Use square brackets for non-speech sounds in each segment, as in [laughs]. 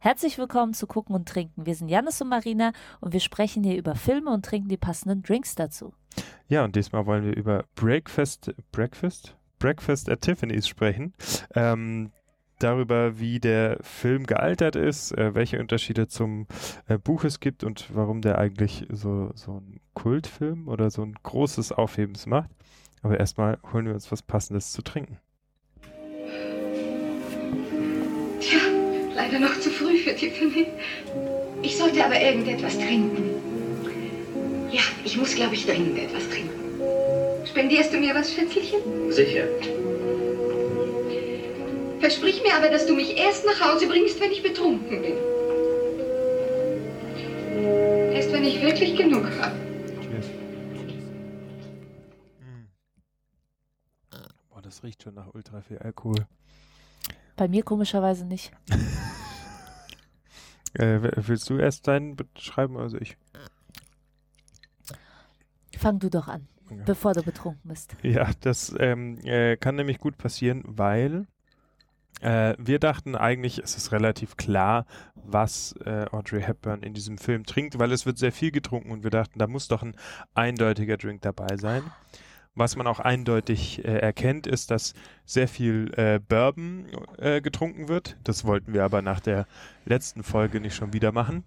Herzlich willkommen zu Gucken und Trinken. Wir sind Janis und Marina und wir sprechen hier über Filme und trinken die passenden Drinks dazu. Ja, und diesmal wollen wir über Breakfast, Breakfast? Breakfast at Tiffany's sprechen. Ähm, darüber, wie der Film gealtert ist, äh, welche Unterschiede zum äh, Buch es gibt und warum der eigentlich so, so ein Kultfilm oder so ein großes Aufhebens macht. Aber erstmal holen wir uns was Passendes zu trinken. Leider noch zu früh für Tiffany. Ich sollte aber irgendetwas trinken. Ja, ich muss, glaube ich, dringend etwas trinken. Spendierst du mir was, Schätzelchen? Sicher. Versprich mir aber, dass du mich erst nach Hause bringst, wenn ich betrunken bin. Erst wenn ich wirklich genug habe. Boah, das riecht schon nach ultra viel Alkohol. Bei mir komischerweise nicht. [laughs] Äh, willst du erst deinen beschreiben? Also ich. Fang du doch an, Ja. bevor du betrunken bist. Ja, das ähm, äh, kann nämlich gut passieren, weil äh, wir dachten eigentlich, es ist relativ klar, was äh, Audrey Hepburn in diesem Film trinkt, weil es wird sehr viel getrunken und wir dachten, da muss doch ein eindeutiger Drink dabei sein. Was man auch eindeutig äh, erkennt, ist, dass sehr viel äh, Bourbon äh, getrunken wird. Das wollten wir aber nach der letzten Folge nicht schon wieder machen.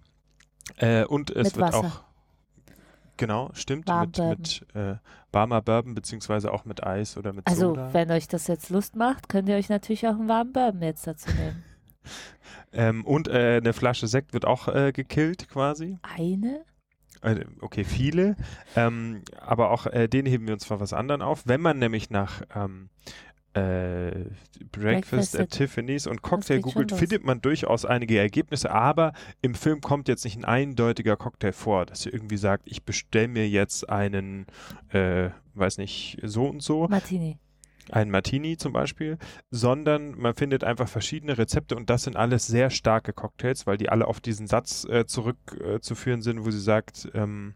Äh, und es Mit wird Wasser. auch Genau, stimmt. Warm mit Bourbon. mit äh, warmer Bourbon, beziehungsweise auch mit Eis oder mit Also, Soda. wenn euch das jetzt Lust macht, könnt ihr euch natürlich auch einen warmen Bourbon jetzt dazu nehmen. [laughs] Ähm, und äh, eine Flasche Sekt wird auch äh, gekillt quasi. Eine? Äh, okay, viele. Ähm, aber auch äh, den heben wir uns vor was anderen auf. Wenn man nämlich nach ähm, äh, Breakfast, Breakfast at Tiffany's und Cocktail googelt, findet man durchaus einige Ergebnisse, aber im Film kommt jetzt nicht ein eindeutiger Cocktail vor, dass ihr irgendwie sagt, ich bestelle mir jetzt einen, äh, weiß nicht, so und so. Martini. Ein Martini zum Beispiel, sondern man findet einfach verschiedene Rezepte und das sind alles sehr starke Cocktails, weil die alle auf diesen Satz äh, zurückzuführen äh, sind, wo sie sagt, ähm,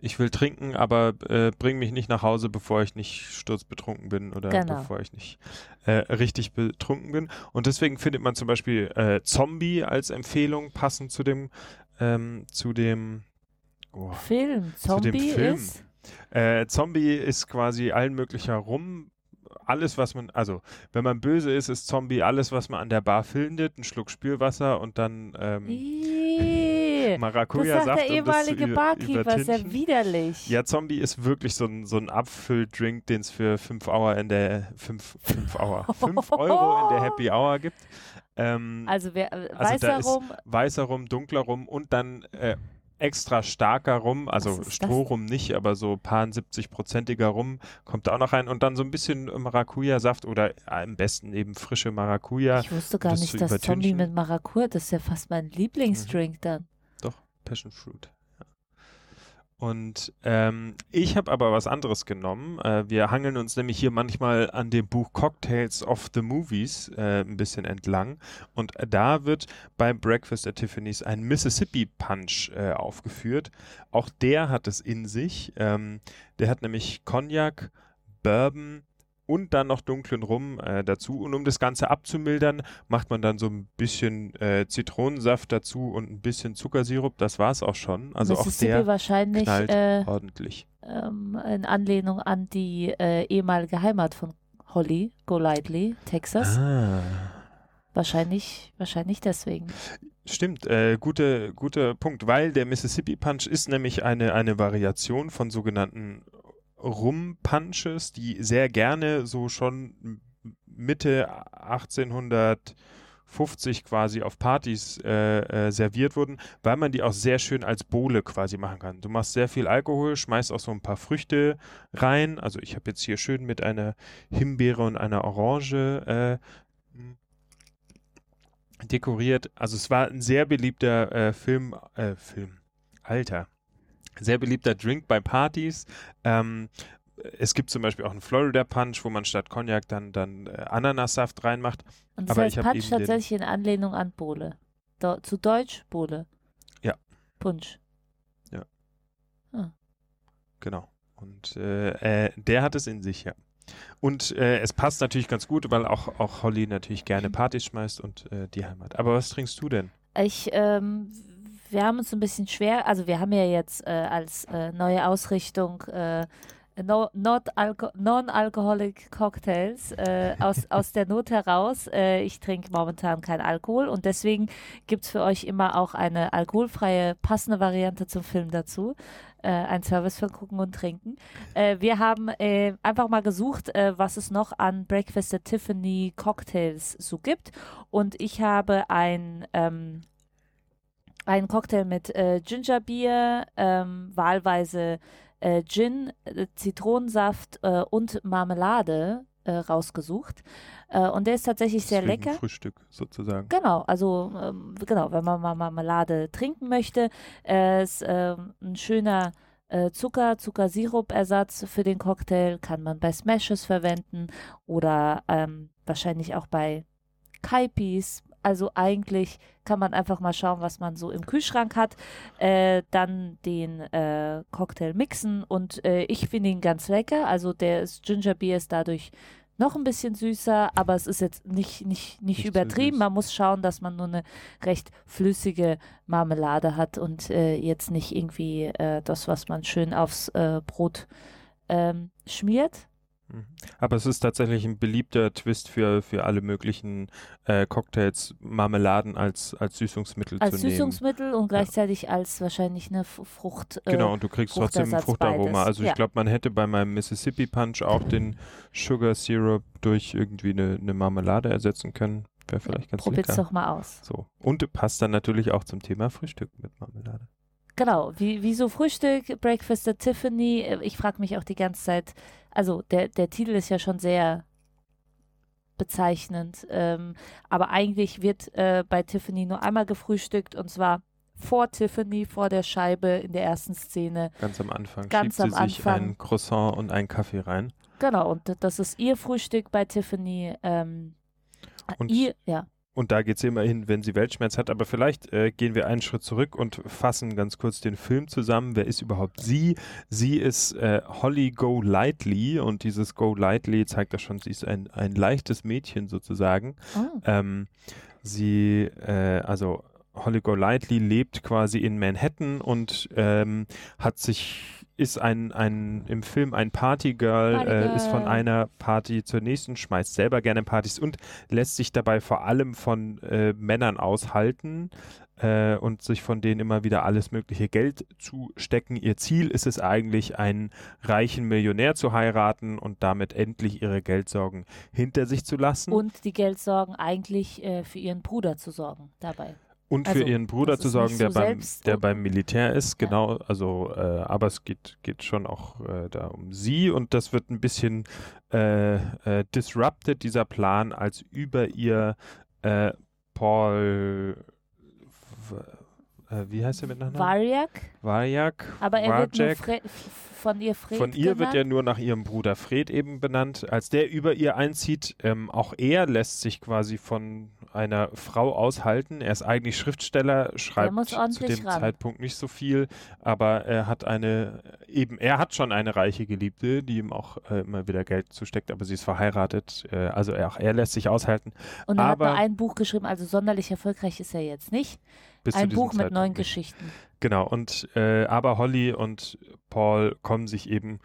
ich will trinken, aber äh, bring mich nicht nach Hause, bevor ich nicht sturzbetrunken bin oder Genau. bevor ich nicht äh, richtig betrunken bin. Und deswegen findet man zum Beispiel äh, Zombie als Empfehlung passend zu dem ähm, zu dem oh, Film. Zu dem Zombie Film. ist. Äh, Zombie ist quasi allen möglicher rum. Alles, was man, also, wenn man böse ist, ist Zombie alles, was man an der Bar findet. Ein Schluck Spülwasser und dann ähm, Ih, [laughs] Das Maracuja-Saft. sagt der um ehemalige ü- Barkeeper, ist ja widerlich. Ja, Zombie ist wirklich so ein, so ein Abfülldrink, den es für 5 Euro in der 5 Euro, 5 Euro in der Happy Hour gibt. Ähm, Also, wer, äh, Also weißer ist- Rum, weißer Rum, dunkler Rum und dann äh, extra starker Rum, also Strohrum nicht, aber so paar 70-prozentiger Rum kommt da auch noch rein und dann so ein bisschen Maracuja-Saft oder am besten eben frische Maracuja. ich wusste gar das nicht, dass Zombie mit Maracuja, das ist ja fast mein Lieblingsdrink dann. Doch, Passion Fruit. Und ähm, ich habe aber was anderes genommen. Äh, wir hangeln uns nämlich hier manchmal an dem Buch Cocktails of the Movies äh, ein bisschen entlang. Und da wird beim Breakfast at Tiffany's ein Mississippi Punch äh, aufgeführt. Auch der hat es in sich. Ähm, der hat nämlich Cognac, Bourbon und dann noch dunklen Rum äh, dazu. Und um das Ganze abzumildern, macht man dann so ein bisschen äh, Zitronensaft dazu und ein bisschen Zuckersirup. Das war's auch schon. Also auch der wahrscheinlich knallt äh, ordentlich. ähm, in Anlehnung an die äh, ehemalige Heimat von Holly, Golightly, Texas. Ah. Wahrscheinlich, wahrscheinlich deswegen. Stimmt, äh, guter guter Punkt, weil der Mississippi Punch ist nämlich eine, eine Variation von sogenannten Rum-Punches, die sehr gerne so schon Mitte 1850 quasi auf Partys äh, äh, serviert wurden, weil man die auch sehr schön als Bowle quasi machen kann. Du machst sehr viel Alkohol, schmeißt auch so ein paar Früchte rein. Also ich habe jetzt hier schön mit einer Himbeere und einer Orange äh, dekoriert. Also es war ein sehr beliebter äh, Film, äh, Film, Alter, sehr beliebter Drink bei Partys. Ähm, es gibt zum Beispiel auch einen Florida Punch, wo man statt Cognac dann, dann äh, Ananassaft reinmacht. Und das Aber heißt ich Punch tatsächlich in Anlehnung an Bowle. Do zu Deutsch Bowle. Ja. Punch. Genau. Und äh, äh, der hat es in sich, ja. Und äh, es passt natürlich ganz gut, weil auch, auch Holly natürlich gerne Partys schmeißt und äh, die Heimat. Aber was trinkst du denn? Ich, ähm, wir haben uns ein bisschen schwer, also wir haben ja jetzt äh, als äh, neue Ausrichtung äh, no, Non-Alcoholic Cocktails äh, aus, [laughs] aus der Not heraus. Äh, ich trinke momentan keinen Alkohol und deswegen gibt es für euch immer auch eine alkoholfreie, passende Variante zum Film dazu. Äh, ein Service für Gucken und Trinken. Wir haben einfach mal gesucht, was es noch an Breakfast at Tiffany Cocktails so gibt. Und ich habe ein ähm, einen Cocktail mit äh, Gingerbier, ähm, wahlweise äh, Gin, äh, Zitronensaft äh, und Marmelade äh, rausgesucht. Äh, und der ist tatsächlich sehr Deswegen lecker. Frühstück sozusagen. Genau, also ähm, genau, wenn man mal Marmelade trinken möchte, ist ähm, ein schöner Zucker, Zuckersirup-Ersatz für den Cocktail, kann man bei Smashes verwenden oder ähm, wahrscheinlich auch bei Kaipis. Also eigentlich kann man einfach mal schauen, was man so im Kühlschrank hat, äh, dann den äh, Cocktail mixen und äh, ich finde ihn ganz lecker. Also der ist, Ginger Beer ist dadurch noch ein bisschen süßer, aber es ist jetzt nicht, nicht, nicht, Nicht übertrieben. Man muss schauen, dass man nur eine recht flüssige Marmelade hat und äh, jetzt nicht irgendwie äh, das, was man schön aufs äh, Brot ähm, schmiert. Mhm. Aber es ist tatsächlich ein beliebter Twist für, für alle möglichen äh, Cocktails, Marmeladen als, als Süßungsmittel Als zu nehmen. Süßungsmittel und gleichzeitig als wahrscheinlich eine Frucht. äh, Genau, und du kriegst trotzdem ein Fruchtaroma. beides, Also ich ja. glaube, man hätte bei meinem Mississippi Punch auch den Sugar Syrup durch irgendwie eine, eine Marmelade ersetzen können. Wäre vielleicht ganz Probier's lecker. doch mal aus. So. Und passt dann natürlich auch zum Thema Frühstück mit Marmelade. Genau, wie, wie so Frühstück, Breakfast at Tiffany. Äh, Ich frage mich auch die ganze Zeit, also der, der Titel ist ja schon sehr bezeichnend, ähm, aber eigentlich wird äh, bei Tiffany nur einmal gefrühstückt und zwar vor Tiffany, vor der Scheibe in der ersten Szene. Ganz am Anfang Ganz schiebt sie am sich Anfang. ein Croissant und einen Kaffee rein. Genau, und das ist ihr Frühstück bei Tiffany. Ähm, Und- ihr, ja, Und da geht sie immer hin, wenn sie Weltschmerz hat. Aber vielleicht äh, gehen wir einen Schritt zurück und fassen ganz kurz den Film zusammen. Wer ist überhaupt sie? Sie ist äh, Holly Golightly und dieses Golightly zeigt das schon, sie ist ein, ein leichtes Mädchen sozusagen. oh, Ähm, sie, äh, also Holly Golightly lebt quasi in Manhattan und ähm, hat sich, ist ein, ein im Film ein Partygirl, äh, ist von Partygirl. einer Party zur nächsten, schmeißt selber gerne Partys und lässt sich dabei vor allem von äh, Männern aushalten äh, und sich von denen immer wieder alles mögliche Geld zustecken. Ihr Ziel ist es eigentlich, einen reichen Millionär zu heiraten und damit endlich ihre Geldsorgen hinter sich zu lassen. und die Geldsorgen eigentlich äh, für ihren Bruder zu sorgen dabei. Und Also, für ihren Bruder zu sorgen, der, so beim, der beim Militär ist, Ja. genau. Also, äh, aber es geht, geht schon auch äh, da um sie und das wird ein bisschen äh, äh, disrupted, dieser Plan, als über ihr äh, Paul, äh, wie heißt er mit Nachnamen? Varjak, Varjak. aber er wird nur Varjak. Fre f- von ihr Fred Von ihr wird genannt. er nur nach ihrem Bruder Fred eben benannt. Als der über ihr einzieht, ähm, auch er lässt sich quasi von einer Frau aushalten. Er ist eigentlich Schriftsteller, schreibt zu dem ran. Zeitpunkt nicht so viel, aber er hat eine, eben, er hat schon eine reiche Geliebte, die ihm auch äh, immer wieder Geld zusteckt, aber sie ist verheiratet. Äh, also er, auch er lässt sich aushalten. Und er hat aber- nur ein Buch geschrieben, also sonderlich erfolgreich ist er jetzt nicht. Ein Buch mit Zeitpunkt neun. Geschichten. Genau, und äh, aber Holly und Paul kommen sich eben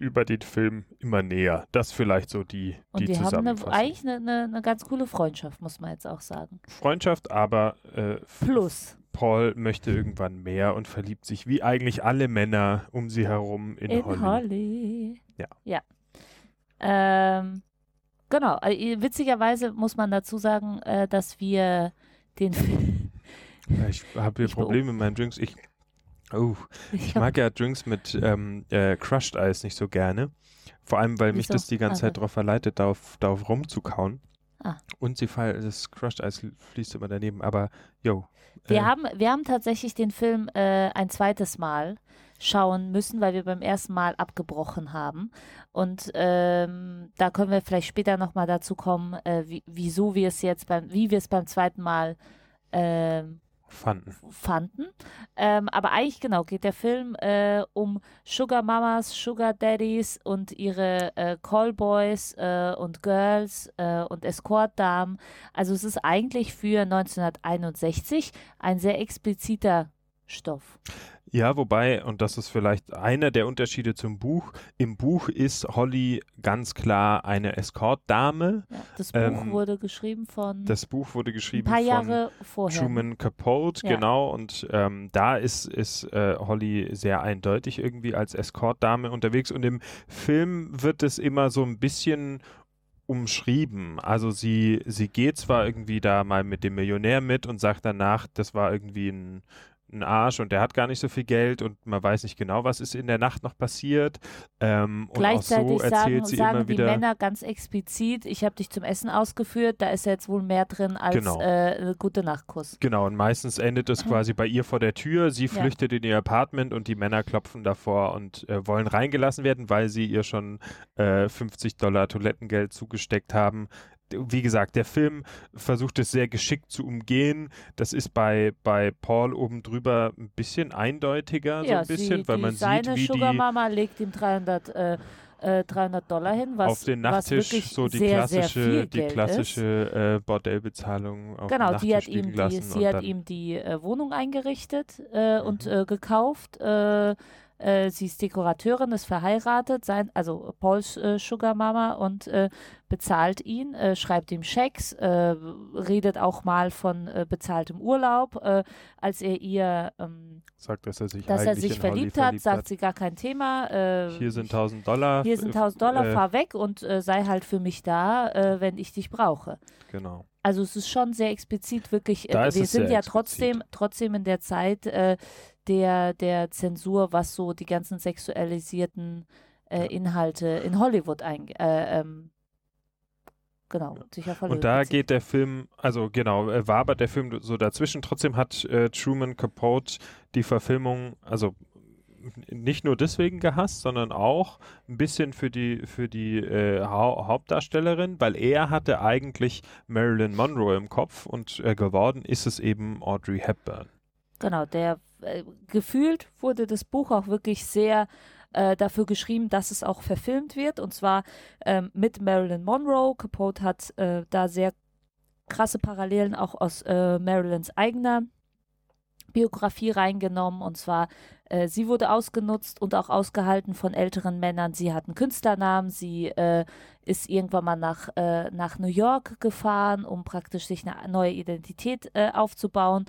über den Film immer näher. Das vielleicht so die, Und die die haben eine, eigentlich eine, eine, eine ganz coole Freundschaft, muss man jetzt auch sagen. Freundschaft, aber äh, Plus Paul möchte irgendwann mehr und verliebt sich wie eigentlich alle Männer um sie herum in, in Holly. Holly. Ja. Ja. Ähm, genau. äh, Witzigerweise muss man dazu sagen, äh, dass wir den Film. Ich habe hier Probleme mit meinen Drinks. Ich, oh, ich mag ja Drinks mit ähm, äh, Crushed Eis nicht so gerne. Vor allem, weil mich das die ganze Ah, Zeit darauf verleitet, darauf, darauf rumzukauen. Ah. Und sie fall, das Crushed Eis fließt immer daneben. Aber, yo. Wir, äh, haben, wir haben tatsächlich den Film äh, ein zweites Mal schauen müssen, weil wir beim ersten Mal abgebrochen haben. Und ähm, da können wir vielleicht später nochmal dazu kommen, äh, wie, wieso wir es jetzt beim, wie wir es beim zweiten Mal ähm, fanden. fanden. Ähm, aber eigentlich genau geht der Film äh, um Sugar Mamas, Sugar Daddies und ihre äh, Callboys äh, und Girls äh, und Escort-Damen. Also es ist eigentlich für 1961 ein sehr expliziter Stoff. Ja, wobei, und das ist vielleicht einer der Unterschiede zum Buch, im Buch ist Holly ganz klar eine Escort-Dame. Ja, das Buch Ähm, wurde geschrieben von Das Buch wurde ein geschrieben paar von Jahre vorher. Truman Capote, Ja. genau, und ähm, da ist, ist äh, Holly sehr eindeutig irgendwie als Escort-Dame unterwegs und im Film wird es immer so ein bisschen umschrieben. Also sie, sie geht zwar irgendwie da mal mit dem Millionär mit und sagt danach, das war irgendwie ein, ein Arsch und der hat gar nicht so viel Geld und man weiß nicht genau, was ist in der Nacht noch passiert. Ähm, und auch Gleichzeitig so erzählt sagen, sie sagen immer die wieder. Männer ganz explizit, ich habe dich zum Essen ausgeführt, da ist jetzt wohl mehr drin als Genau. äh, gute Nachtkuss. Genau, und meistens endet es quasi bei ihr vor der Tür. Sie Mhm. Ja. flüchtet in ihr Apartment und die Männer klopfen davor und äh, wollen reingelassen werden, weil sie ihr schon äh, 50 Dollar Toilettengeld zugesteckt haben. Wie gesagt, der Film versucht es sehr geschickt zu umgehen. Das ist bei, bei Paul oben drüber ein bisschen eindeutiger, so ja, ein bisschen, sie, weil man seine sieht, wie Sugar die Mama legt ihm 300, äh, äh, 300 Dollar hin, was, auf den Nachttisch so die sehr, sehr klassische, viel die klassische äh, Bordellbezahlung auf Genau, den die hat Nachttisch ihm die, sie und hat ihm die äh, Wohnung eingerichtet äh, und Mhm. äh, gekauft. Äh, sie ist Dekorateurin, ist verheiratet, sein, also Pauls äh, Sugar Mama und äh, bezahlt ihn, äh, schreibt ihm Schecks, äh, redet auch mal von äh, bezahltem Urlaub. Als er ihr, ähm, sagt, dass er sich dass er sich verliebt hat, verliebt sagt sie gar kein Thema. Hier sind 1000 Dollar. hier sind f- 1000 Dollar, fahr weg und sei halt für mich da, wenn ich dich brauche. Genau. Also es ist schon sehr explizit wirklich. Wir sind ja explizit. trotzdem trotzdem in der Zeit äh, der der Zensur, was so die ganzen sexualisierten äh. Inhalte in Hollywood ein äh, ähm, genau Ja. sich auf Hollywood Und da bezieht. geht der Film, also genau, äh, wabert der Film so dazwischen. Trotzdem hat äh, Truman Capote die Verfilmung, also nicht nur deswegen gehasst, sondern auch ein bisschen für die für die äh, Hau Hauptdarstellerin, weil er hatte eigentlich Marilyn Monroe im Kopf und äh, geworden ist es eben Audrey Hepburn. Genau, der äh, gefühlt wurde das Buch auch wirklich sehr äh, dafür geschrieben, dass es auch verfilmt wird. Und zwar ähm, mit Marilyn Monroe. Capote hat äh, da sehr krasse Parallelen auch aus äh, Marilyns eigener Biografie reingenommen. Und zwar, äh, sie wurde ausgenutzt und auch ausgehalten von älteren Männern. Sie hat einen Künstlernamen. Sie äh, ist irgendwann mal nach, äh, nach New York gefahren, um praktisch sich eine neue Identität äh, aufzubauen.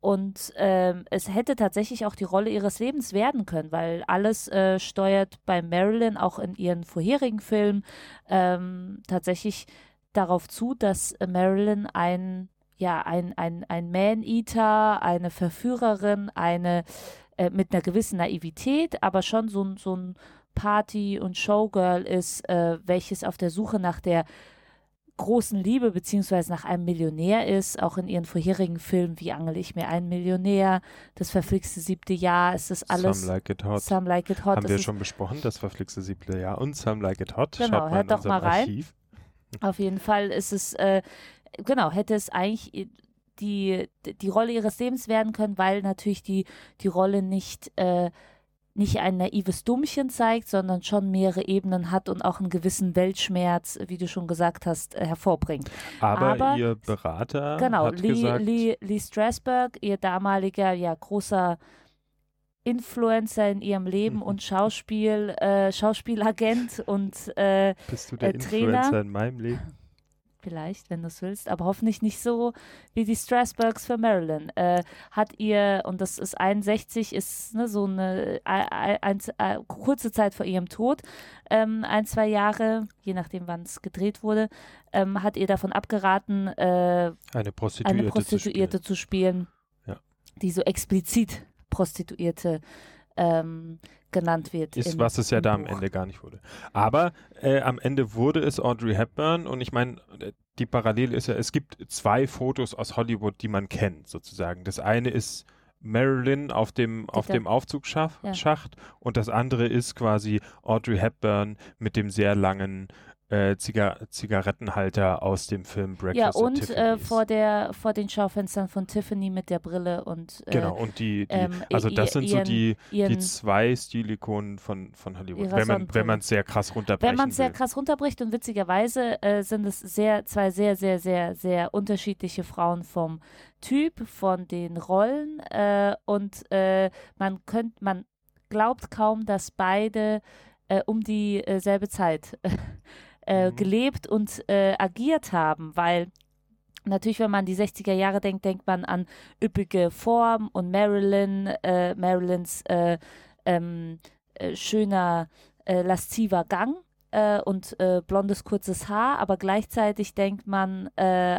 Und ähm, es hätte tatsächlich auch die Rolle ihres Lebens werden können, weil alles äh, steuert bei Marilyn auch in ihren vorherigen Filmen ähm, tatsächlich darauf zu, dass Marilyn ein ja, ein, ein, ein Man-Eater, eine Verführerin, eine äh, mit einer gewissen Naivität, aber schon so, ein- so ein Party- und Showgirl ist, äh, welches auf der Suche nach der großen Liebe beziehungsweise nach einem Millionär ist, auch in ihren vorherigen Filmen, wie angel ich mir einen Millionär, das verflixte siebte Jahr, ist das alles Some Like It Hot. Some Like It Hot. Haben das wir ist schon besprochen, das verflixte siebte Jahr und Some Like It Hot. Genau, Schaut mal hört in doch mal rein. Archiv. Auf jeden Fall ist es, äh, genau, hätte es eigentlich die, die Rolle ihres Lebens werden können, weil natürlich die, die Rolle nicht, äh, nicht ein naives Dummchen zeigt, sondern schon mehrere Ebenen hat und auch einen gewissen Weltschmerz, wie du schon gesagt hast, äh, hervorbringt. Aber, Aber- ihr Berater Genau, hat Lee, gesagt, Lee, Lee Strasberg, ihr damaliger, ja, großer Influencer in ihrem Leben und Schauspiel, äh, Schauspielagent und äh, bist du der äh, Trainer? Influencer in meinem Leben? Vielleicht, wenn du es willst, aber hoffentlich nicht so wie die Strasbergs für Marilyn. Äh, hat ihr, und das ist 61, ist ne, so eine ein, ein, ein, kurze Zeit vor ihrem Tod, ähm, ein, zwei Jahre, je nachdem wann es gedreht wurde, ähm, hat ihr davon abgeraten, äh, Eine Prostituierte, eine Prostituierte zu spielen, Ja. die so explizit Prostituierte ähm, genannt wird. Ist, was es ja da am Buch. Ende gar nicht wurde. Aber äh, am Ende wurde es Audrey Hepburn und ich meine, äh, die Parallele ist ja, es gibt zwei Fotos aus Hollywood, die man kennt, sozusagen. Das eine ist Marilyn auf dem, auf dem Aufzugsschacht Ja. Und das andere ist quasi Audrey Hepburn mit dem sehr langen äh, Ziga Zigarettenhalter aus dem Film Breakfast ja, und äh, vor, der, vor den Schaufenstern von Tiffany mit der Brille und äh, Genau, und die, die ähm, also das sind so ihren- die, die ihren, zwei Stilikonen von, von Hollywood, wenn man Sonnenbrille. wenn man es sehr krass runterbrechen wenn man es sehr krass runterbricht und witzigerweise äh, sind es sehr, zwei sehr, sehr, sehr, sehr unterschiedliche Frauen vom Typ, von den Rollen äh, und äh, man könnt, man glaubt kaum, dass beide um dieselbe Zeit [laughs] äh, Mhm. gelebt und äh, agiert haben, weil Natürlich, wenn man an die 60er Jahre denkt, denkt man an üppige Form und Marilyn, äh, Marilyns äh, ähm, äh, schöner, äh, lasziver Gang äh, und äh, blondes, kurzes Haar, aber gleichzeitig denkt man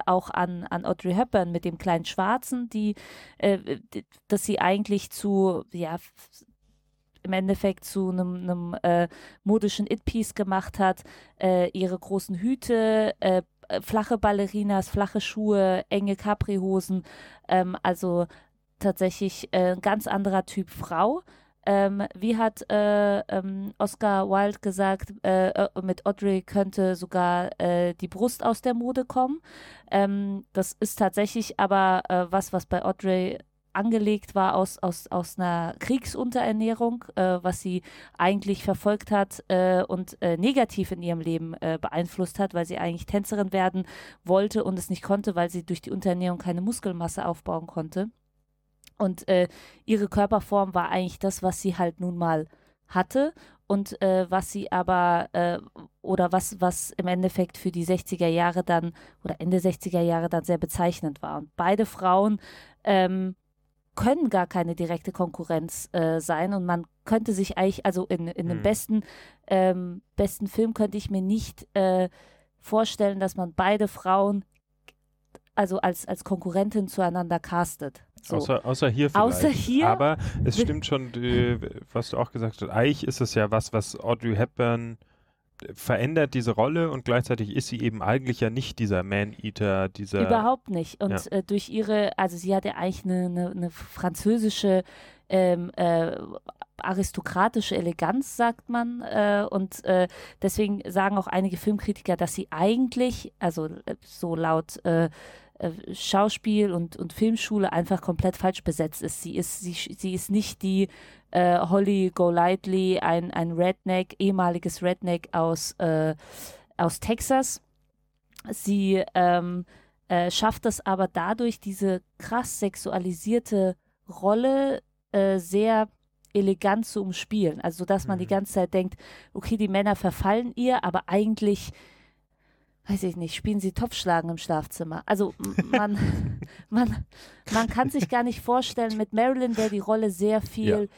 auch an, an Audrey Hepburn mit dem kleinen Schwarzen, die, äh, d- dass sie eigentlich zu, ja, im Endeffekt zu einem, einem äh, modischen It-Piece gemacht hat, äh, ihre großen Hüte, äh, flache Ballerinas, flache Schuhe, enge Capri-Hosen, ähm, also tatsächlich äh, ein ganz anderer Typ Frau. Ähm, wie hat äh, ähm, Oscar Wilde gesagt, äh, mit Audrey könnte sogar die Brust aus der Mode kommen. Ähm, das ist tatsächlich aber was, was bei Audrey angelegt war aus, aus, aus einer Kriegsunterernährung, äh, was sie eigentlich verfolgt hat äh, und äh, negativ in ihrem Leben äh, beeinflusst hat, weil sie eigentlich Tänzerin werden wollte und es nicht konnte, weil sie durch die Unterernährung keine Muskelmasse aufbauen konnte. Und äh, ihre Körperform war eigentlich das, was sie halt nun mal hatte und äh, was sie aber äh, oder was, was im Endeffekt für die 60er Jahre dann oder Ende 60er Jahre dann sehr bezeichnend war. Und beide Frauen ähm, können gar keine direkte Konkurrenz äh, sein und man könnte sich eigentlich, also in, in dem Hm. besten, ähm, besten Film könnte ich mir nicht äh, vorstellen, dass man beide Frauen also als, als Konkurrentin zueinander castet. So. Außer, außer hier vielleicht. Außer hier? Aber es [laughs] stimmt schon, die, was du auch gesagt hast. Eigentlich ist es ja was, was Audrey Hepburn verändert diese Rolle und gleichzeitig ist sie eben eigentlich ja nicht dieser Man-Eater, dieser. Überhaupt nicht. Und Ja. äh, durch ihre, also sie hat ja eigentlich eine, eine, eine französische ähm, äh, aristokratische Eleganz, sagt man. Äh, und äh, deswegen sagen auch einige Filmkritiker, dass sie eigentlich, also äh, so laut äh, äh, Schauspiel und, und Filmschule einfach komplett falsch besetzt ist. Sie ist, sie, sie ist nicht die äh, Holly Golightly, ein, ein Redneck, ehemaliges Redneck aus, äh, aus Texas. Sie ähm, äh, schafft es aber dadurch, diese krass sexualisierte Rolle äh, sehr elegant zu umspielen. Also, dass man die Mhm. ganze Zeit denkt, okay, die Männer verfallen ihr, aber eigentlich, weiß ich nicht, spielen sie Topfschlagen im Schlafzimmer. Also, [laughs] man, man, man kann sich gar nicht vorstellen, mit Marilyn wäre die Rolle sehr viel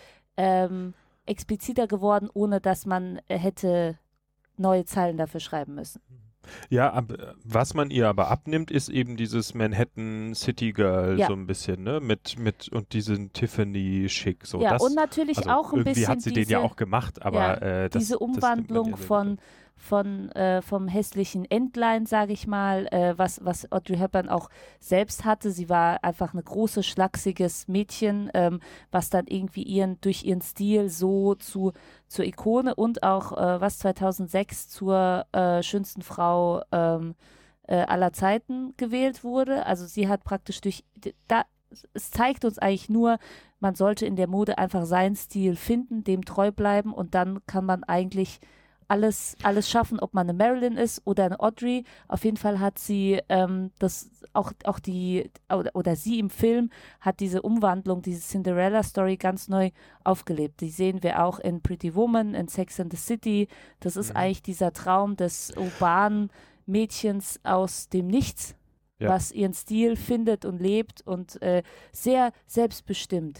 ähm, expliziter geworden, ohne dass man äh, hätte neue Zeilen dafür schreiben müssen. Ja, ab, was man ihr aber abnimmt, ist eben dieses Manhattan City Girl Ja. so ein bisschen, ne? Mit, mit und diesen Tiffany schick. So, ja, das, und natürlich also auch ein irgendwie bisschen hat sie diese, den ja auch gemacht, aber ja, äh, das, diese das Umwandlung sehr von. Von äh, vom hässlichen Entlein, sage ich mal, äh, was, was Audrey Hepburn auch selbst hatte. Sie war einfach ein großes, schlachsiges Mädchen, ähm, was dann irgendwie ihren durch ihren Stil so zu zur Ikone und auch äh, was 2006 zur äh, schönsten Frau ähm, äh, aller Zeiten gewählt wurde. Also sie hat praktisch durch da es zeigt uns eigentlich nur, man sollte in der Mode einfach seinen Stil finden, dem treu bleiben und dann kann man eigentlich alles, alles schaffen, ob man eine Marilyn ist oder eine Audrey. Auf jeden Fall hat sie ähm, das auch, auch die oder, oder sie im Film hat diese Umwandlung, diese Cinderella-Story ganz neu aufgelebt. Die sehen wir auch in Pretty Woman, in Sex and the City. Das ist Mhm. eigentlich dieser Traum des urbanen Mädchens aus dem Nichts, Ja. was ihren Stil findet und lebt und äh, sehr selbstbestimmt.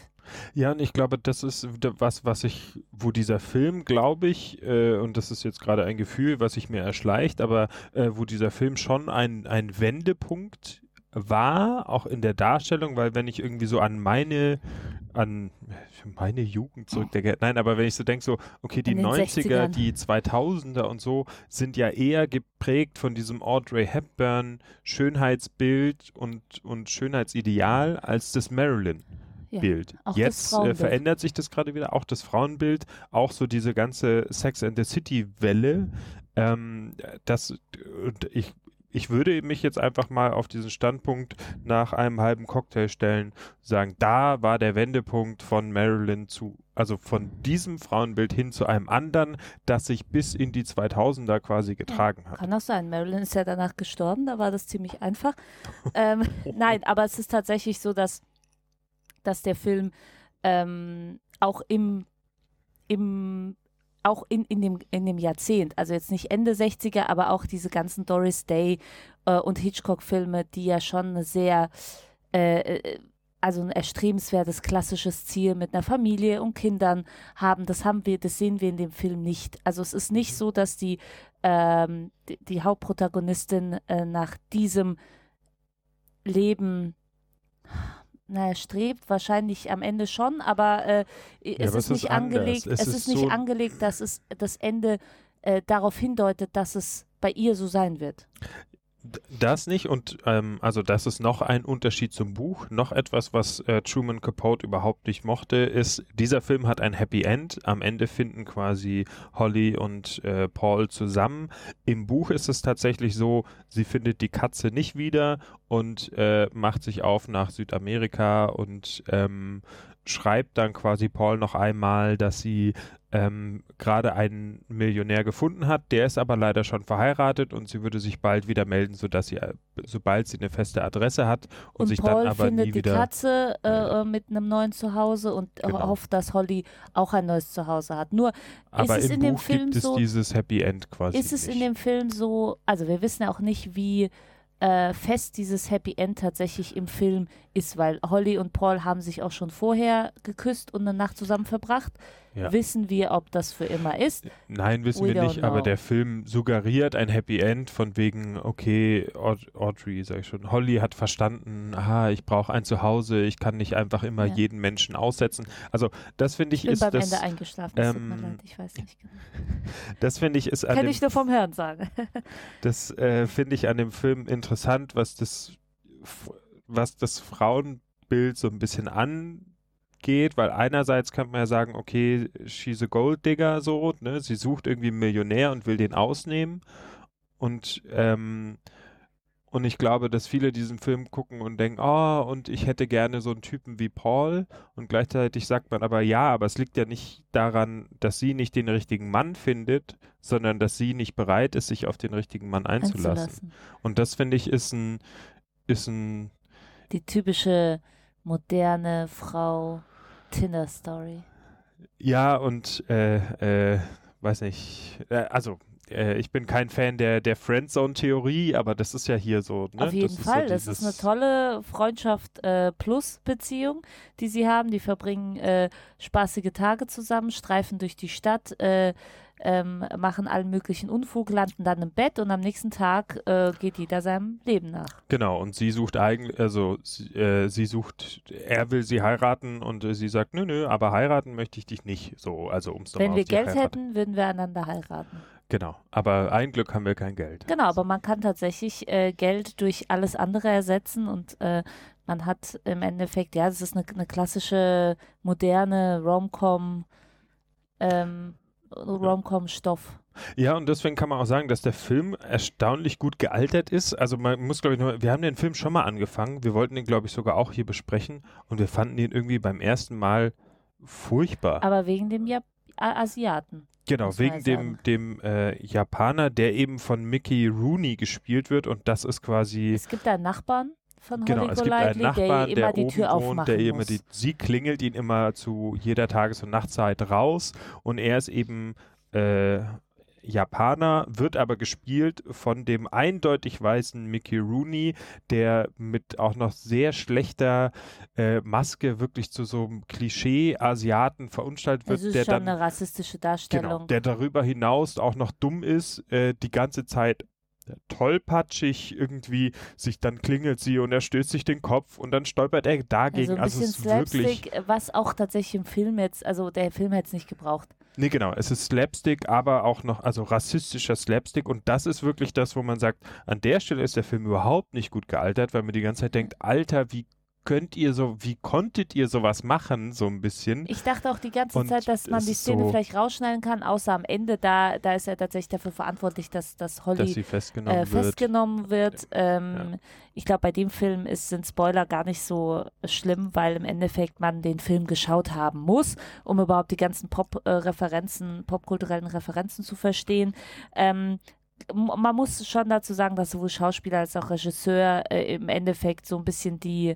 Ja, und ich glaube, das ist was, was ich, wo dieser Film, glaube ich, äh, und das ist jetzt gerade ein Gefühl, was sich mir erschleicht, aber äh, wo dieser Film schon ein, ein Wendepunkt war, auch in der Darstellung, weil wenn ich irgendwie so an meine, an meine Jugend zurückdenke, nein, aber wenn ich so denke, so, okay, die In den 90er, 60ern. die 2000er und so, sind ja eher geprägt von diesem Audrey Hepburn Schönheitsbild und, und Schönheitsideal als das Marilyn. Ja, Bild. Jetzt äh, verändert sich das gerade wieder, auch das Frauenbild, auch so diese ganze Sex and the City Welle Ähm, das, und ich, ich würde mich jetzt einfach mal auf diesen Standpunkt nach einem halben Cocktail stellen, sagen, da war der Wendepunkt von Marilyn zu, also von diesem Frauenbild hin zu einem anderen, das sich bis in die 2000er quasi getragen hat. Kann auch sein. Marilyn ist ja danach gestorben, da war das ziemlich einfach. ähm, [laughs] nein, aber es ist tatsächlich so, dass, dass der Film ähm, auch im, im auch in, in, dem, in dem Jahrzehnt, also jetzt nicht Ende 60er, aber auch diese ganzen Doris Day äh, und Hitchcock-Filme, die ja schon sehr, äh, äh, also ein erstrebenswertes klassisches Ziel mit einer Familie und Kindern haben, das haben wir, das sehen wir in dem Film nicht. Also es ist nicht so, dass die, ähm, die, die, Hauptprotagonistin äh, nach diesem Leben naja, strebt wahrscheinlich am Ende schon, aber äh, es, ist nicht angelegt, es, es, ist, ist nicht so angelegt, dass es das Ende äh, darauf hindeutet, dass es bei ihr so sein wird. Das nicht und ähm, also das ist noch ein Unterschied zum Buch. Noch etwas, was äh, Truman Capote überhaupt nicht mochte, ist, dieser Film hat ein Happy End. Am Ende finden quasi Holly und äh, Paul zusammen. Im Buch ist es tatsächlich so, sie findet die Katze nicht wieder und äh, macht sich auf nach Südamerika und ähm, schreibt dann quasi Paul noch einmal, dass sie ähm, gerade einen Millionär gefunden hat, der ist aber leider schon verheiratet und sie würde sich bald wieder melden, sodass sie, äh, sobald sie eine feste Adresse hat und, und sich Paul dann aber findet nie die wieder Katze äh, mit einem neuen Zuhause und Genau. hofft, dass Holly auch ein neues Zuhause hat. Nur aber ist es in Buch dem Film gibt es so, dieses Happy End quasi ist es nicht. in dem Film so, also wir wissen ja auch nicht, wie äh, fest dieses Happy End tatsächlich im Film ist, weil Holly und Paul haben sich auch schon vorher geküsst und eine Nacht zusammen verbracht. Ja. Wissen wir, ob das für immer ist? Nein, wissen We wir nicht, aber know. der Film suggeriert ein Happy End von wegen, okay, Aud Audrey, sag ich schon, Holly hat verstanden, aha, ich brauche ein Zuhause, ich kann nicht einfach immer Ja. jeden Menschen aussetzen. Also das finde ich Ich bin ist beim das, Ende eingeschlafen, es tut mir ähm, leid, ich weiß nicht genau. [laughs] das finde ich ist an Kenne dem, ich nur vom Hören sagen. [laughs] das äh, finde ich an dem Film interessant, was das, was das Frauenbild so ein bisschen angeht, weil einerseits kann man ja sagen, okay, she's a gold digger, so, ne, sie sucht irgendwie einen Millionär und will den ausnehmen und ähm, und ich glaube, dass viele diesen Film gucken und denken, oh, und ich hätte gerne so einen Typen wie Paul. Und gleichzeitig sagt man aber, ja, aber es liegt ja nicht daran, dass sie nicht den richtigen Mann findet, sondern dass sie nicht bereit ist, sich auf den richtigen Mann einzulassen. Einzulassen. Und das finde ich ist ein, ist ein, Die typische moderne Frau Tinder-Story. ja, und äh, äh, weiß nicht, äh, also äh, ich bin kein Fan der, der Friendzone-Theorie, aber das ist ja hier so. Ne? Auf jeden das Fall. Ist so das ist eine tolle Freundschaft äh, plus Beziehung, die sie haben. Die verbringen äh, spaßige Tage zusammen, streifen durch die Stadt, äh, ähm, machen allen möglichen Unfug, landen dann im Bett und am nächsten Tag äh, geht jeder seinem Leben nach. Genau, und sie sucht eigentlich, also sie, äh, sie sucht, er will sie heiraten und äh, sie sagt, nö, nö, aber heiraten möchte ich dich nicht. So, also ums Wenn wir Geld hätten, würden wir einander heiraten. Genau, aber ein Glück haben wir kein Geld. Genau, aber man kann tatsächlich äh, Geld durch alles andere ersetzen und äh, man hat im Endeffekt, ja, das ist eine, eine klassische, moderne Rom-Com, ähm, Rom-Com-Stoff. Ja, und deswegen kann man auch sagen, dass der Film erstaunlich gut gealtert ist. Also man muss, glaube ich, nur, wir haben den Film schon mal angefangen. Wir wollten den, glaube ich, sogar auch hier besprechen und wir fanden ihn irgendwie beim ersten Mal furchtbar. Aber wegen dem Jap Asiaten. Genau, wegen dem, dem äh, Japaner, der eben von Mickey Rooney gespielt wird und das ist quasi Es gibt einen Nachbarn von Genau, Holly es gibt einen der Nachbarn, der die oben Tür wohnt, der immer die, sie klingelt ihn immer zu jeder Tages- und Nachtzeit raus und er ist eben äh, Japaner, wird aber gespielt von dem eindeutig weißen Mickey Rooney, der mit auch noch sehr schlechter äh, Maske wirklich zu so einem Klischee-Asiaten verunstaltet wird, das ist der schon dann eine rassistische Genau, Darstellung. der darüber hinaus auch noch dumm ist, äh, die ganze Zeit tollpatschig irgendwie, sich dann klingelt sie und er stößt sich den Kopf und dann stolpert er dagegen. also ein Also, bisschen es ist wirklich, Slapstick, was auch tatsächlich im Film jetzt, also der Film hätte es nicht gebraucht. nee genau, es ist Slapstick, aber auch noch, also rassistischer Slapstick und das ist wirklich das, wo man sagt, an der Stelle ist der Film überhaupt nicht gut gealtert, weil man die ganze Zeit denkt, Alter, wie könnt ihr so, wie konntet ihr sowas machen, so ein bisschen? Ich dachte auch die ganze Und Zeit, dass man die Szene so- vielleicht rausschneiden kann, außer am Ende, da, da ist er tatsächlich dafür verantwortlich, dass, dass dass Holly sie festgenommen äh, wird. festgenommen wird. Ähm, Ich glaube, bei dem Film ist, sind Spoiler gar nicht so schlimm, weil im Endeffekt man den Film geschaut haben muss, um überhaupt die ganzen Pop-Referenzen, popkulturellen Referenzen zu verstehen. Ähm, man muss schon dazu sagen, dass sowohl Schauspieler als auch Regisseur äh, im Endeffekt so ein bisschen die,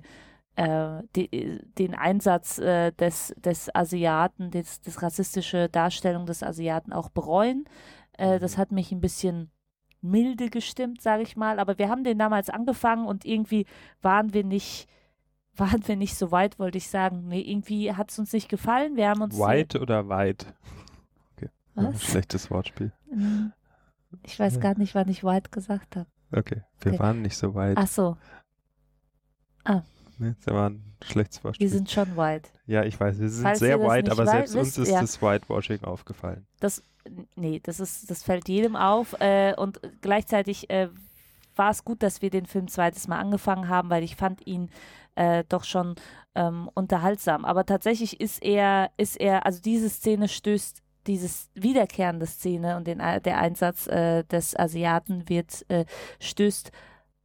äh, die den Einsatz äh, des, des Asiaten, des, des rassistische Darstellung des Asiaten auch bereuen. Äh, das hat mich ein bisschen milde gestimmt, sage ich mal. Aber wir haben den damals angefangen und irgendwie waren wir nicht, [laughs] waren wir nicht so weit, wollte ich sagen. Nee, irgendwie hat es uns nicht gefallen. Wir haben uns. White oder weit? Okay. Was? Schlechtes Wortspiel. Hm, Ich weiß gar nicht, wann ich White gesagt habe. Okay, wir Okay. waren nicht so weit. Ach so, Ne? Das war ein schlechtes wir Wortspiel. sind schon White. ja, ich weiß, wir sind Falls sehr white, aber selbst uns wisst, ist ja. das Whitewashing aufgefallen. Das, nee, das ist, das fällt jedem auf. Äh, und gleichzeitig äh, war es gut, dass wir den Film zweites Mal angefangen haben, weil ich fand ihn äh, doch schon ähm, unterhaltsam. Aber tatsächlich ist er, ist er, also diese Szene stößt dieses wiederkehrende Szene und den, der Einsatz äh, des Asiaten wird äh, stößt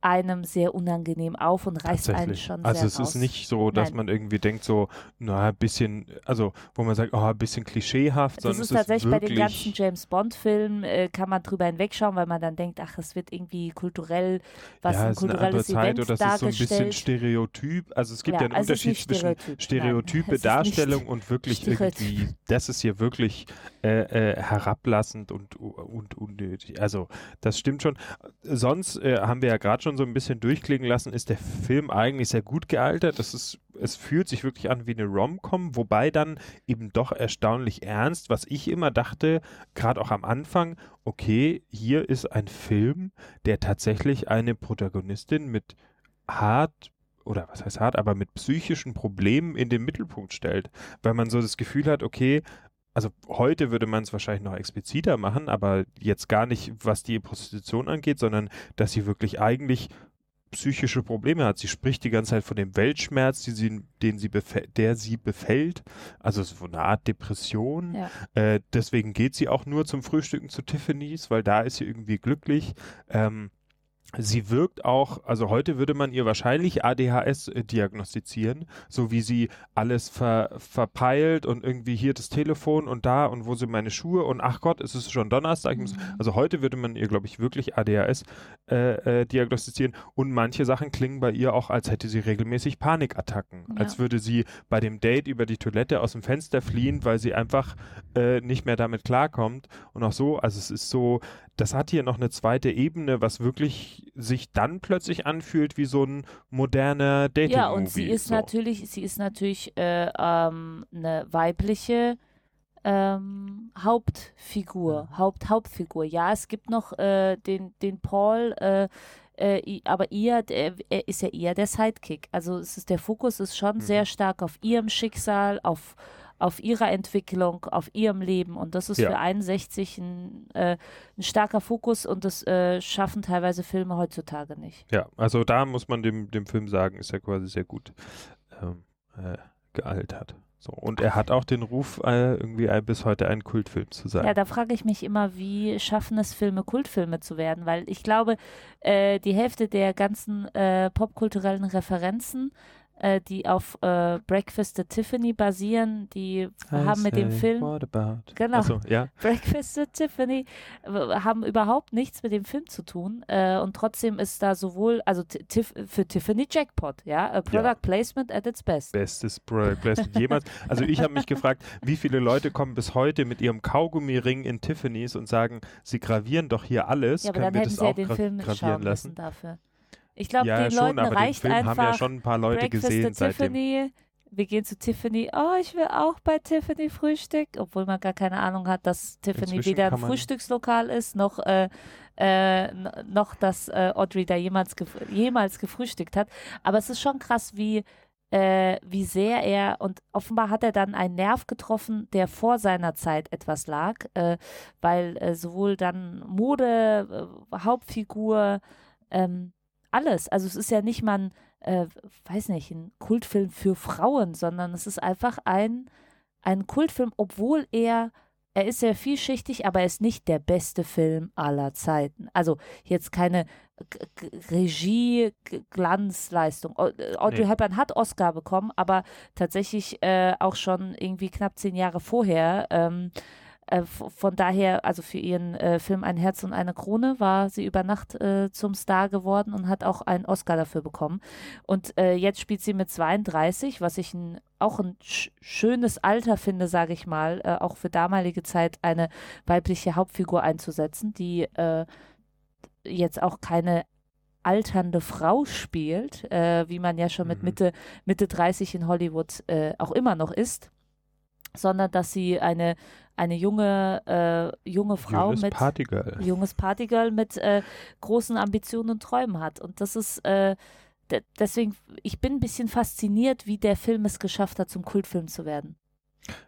einem sehr unangenehm auf und reißt einen schon also sehr es raus. ist nicht so, dass Nein. man irgendwie denkt so, na, ein bisschen, also wo man sagt, oh, ein bisschen klischeehaft, Das ist es tatsächlich bei den ganzen James Bond-Filmen, äh, kann man drüber hinwegschauen, weil man dann denkt, ach, das wird irgendwie kulturell, was ja, ein es ist eine kulturelles Zeit Event oder es ist so ein bisschen. Stereotyp. Also es gibt Ja, ja, einen also es Unterschied zwischen Stereotyp, nein. Stereotype [laughs] Es nicht Darstellung und wirklich Stereotyp. irgendwie, das ist hier wirklich äh, äh, herablassend und, und unnötig. Also das stimmt schon. Sonst äh, haben wir ja gerade schon so ein bisschen durchklingen lassen, ist der Film eigentlich sehr gut gealtert. Das ist, es fühlt sich wirklich an wie eine Rom-Com, wobei dann eben doch erstaunlich ernst, was ich immer dachte, gerade auch am Anfang, okay, hier ist ein Film, der tatsächlich eine Protagonistin mit hart oder was heißt hart, aber mit psychischen Problemen in den Mittelpunkt stellt, weil man so das Gefühl hat, okay, also heute würde man es wahrscheinlich noch expliziter machen, aber jetzt gar nicht, was die Prostitution angeht, sondern dass sie wirklich eigentlich psychische Probleme hat. Sie spricht die ganze Zeit von dem Weltschmerz, die sie, den sie der sie befällt, also so eine Art Depression. Ja. Äh, deswegen geht sie auch nur zum Frühstücken zu Tiffany's, weil da ist sie irgendwie glücklich. Ähm, Sie wirkt auch, also heute würde man ihr wahrscheinlich ADHS äh, diagnostizieren, so wie sie alles ver, verpeilt und irgendwie hier das Telefon und da und wo sind meine Schuhe und ach Gott, es ist schon Donnerstag. Muss, also heute würde man ihr, glaube ich, wirklich ADHS äh, äh, diagnostizieren und manche Sachen klingen bei ihr auch, als hätte sie regelmäßig Panikattacken, Ja. als würde sie bei dem Date über die Toilette aus dem Fenster fliehen, weil sie einfach äh, nicht mehr damit klarkommt und auch so, also es ist so, das hat hier noch eine zweite Ebene, was wirklich sich dann plötzlich anfühlt wie so ein moderner dating Ja, und sie ist so. natürlich, sie ist natürlich äh, ähm, eine weibliche ähm, Hauptfigur, Haupt, Hauptfigur. Ja, es gibt noch äh, den, den Paul, äh, äh, aber ihr, der, er ist ja eher der Sidekick. Also es ist, der Fokus ist schon Mhm. sehr stark auf ihrem Schicksal, auf, auf ihrer Entwicklung, auf ihrem Leben. Und das ist Ja. für 61 ein, äh, ein starker Fokus und das äh, schaffen teilweise Filme heutzutage nicht. Ja, also da muss man dem, dem Film sagen, ist er quasi sehr gut ähm, äh, gealtert. So, und er hat auch den Ruf, äh, irgendwie ein, bis heute ein Kultfilm zu sein. Ja, da frage ich mich immer, wie schaffen es Filme, Kultfilme zu werden? Weil ich glaube, äh, die Hälfte der ganzen äh, popkulturellen Referenzen, äh, die auf äh, Breakfast at Tiffany basieren, die haben mit dem Film What about? Genau. Achso, ja. Breakfast at Tiffany haben überhaupt nichts mit dem Film zu tun äh, und trotzdem ist da sowohl, also Ti- Tiff, für Tiffany Jackpot, ja, a Product Placement at its best. Bestes Product Placement jemals. Also ich habe mich gefragt, wie viele Leute kommen bis heute mit ihrem Kaugummiring in Tiffany's und sagen, sie gravieren doch hier alles. Ja, aber Können dann wir hätten das sie ja auch den gra Film nicht gravieren schauen lassen? müssen dafür. Ich glaube, ja, den schon, Leuten aber reicht den Film einfach haben ja schon ein paar Leute Breakfast gesehen seitdem. Tiffany. Wir gehen zu Tiffany. Oh, ich will auch bei Tiffany Frühstück, obwohl man gar keine Ahnung hat, dass Tiffany Inzwischen weder ein Frühstückslokal ist, noch, äh, äh, noch dass äh, Audrey da jemals, gef jemals gefrühstückt hat. Aber es ist schon krass, wie, äh, wie sehr er, und offenbar hat er dann einen Nerv getroffen, der vor seiner Zeit etwas lag, äh, weil äh, sowohl dann Mode, äh, Hauptfigur, ähm, alles. Also es ist ja nicht mal ein äh, weiß nicht, ein Kultfilm für Frauen, sondern es ist einfach ein, ein Kultfilm, obwohl er er ist sehr vielschichtig, aber er ist nicht der beste Film aller Zeiten. Also jetzt keine Regie-Glanzleistung. Äh, Audrey nee. Hepburn hat Oscar bekommen, aber tatsächlich äh, auch schon irgendwie knapp zehn Jahre vorher. Ähm, äh, von daher, also für ihren äh, Film Ein Herz und eine Krone war sie über Nacht äh, zum Star geworden und hat auch einen Oscar dafür bekommen. Und äh, jetzt spielt sie mit 32, was ich ein, auch ein sch schönes Alter finde, sage ich mal, äh, auch für damalige Zeit eine weibliche Hauptfigur einzusetzen, die jetzt auch keine alternde Frau spielt, wie man ja schon mit mhm. Mitte, Mitte 30 in Hollywood auch immer noch ist sondern dass sie eine, eine junge, äh, junge Frau junges mit Partygirl. junges Partygirl mit äh, großen Ambitionen und Träumen hat. Und das ist äh, deswegen, ich bin ein bisschen fasziniert, wie der Film es geschafft hat, zum Kultfilm zu werden.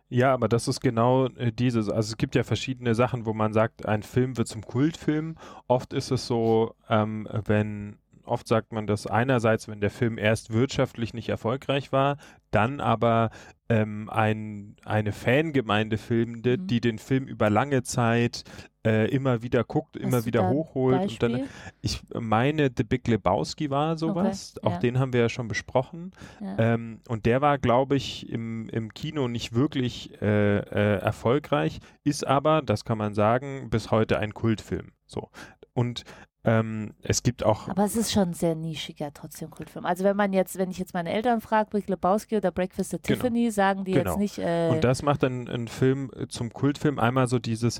Ja, aber das ist genau äh, dieses. Also es gibt ja verschiedene Sachen, wo man sagt, ein Film wird zum Kultfilm. Oft ist es so, ähm, wenn oft sagt man das einerseits, wenn der Film erst wirtschaftlich nicht erfolgreich war, dann aber ähm, ein, eine Fangemeinde filmte, mhm. die den Film über lange Zeit äh, immer wieder guckt, Hast immer wieder hochholt. Dann, ich meine, The Big Lebowski war sowas. Okay, Auch ja. den haben wir ja schon besprochen. Ja. Ähm, und der war, glaube ich, im, im Kino nicht wirklich äh, äh, erfolgreich, ist aber, das kann man sagen, bis heute ein Kultfilm. So. Und ähm, es gibt auch. Aber es ist schon ein sehr nischiger trotzdem Kultfilm. Also wenn man jetzt, wenn ich jetzt meine Eltern frage, Big Lebowski oder Breakfast at genau. Tiffany, sagen die genau. jetzt nicht. Äh und das macht dann einen Film äh, zum Kultfilm einmal so dieses.